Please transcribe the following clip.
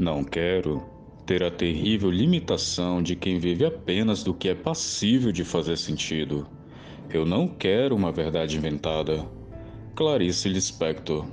Não quero ter a terrível limitação de quem vive apenas do que é passível de fazer sentido. Eu não quero uma verdade inventada. Clarice Lispector